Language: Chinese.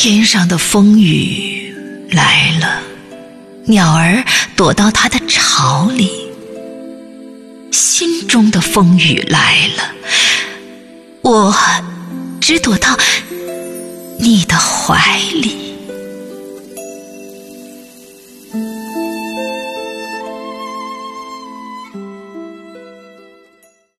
天上的风雨来了鸟儿躲到它的巢里心中的风雨来了我只躲到你的怀里。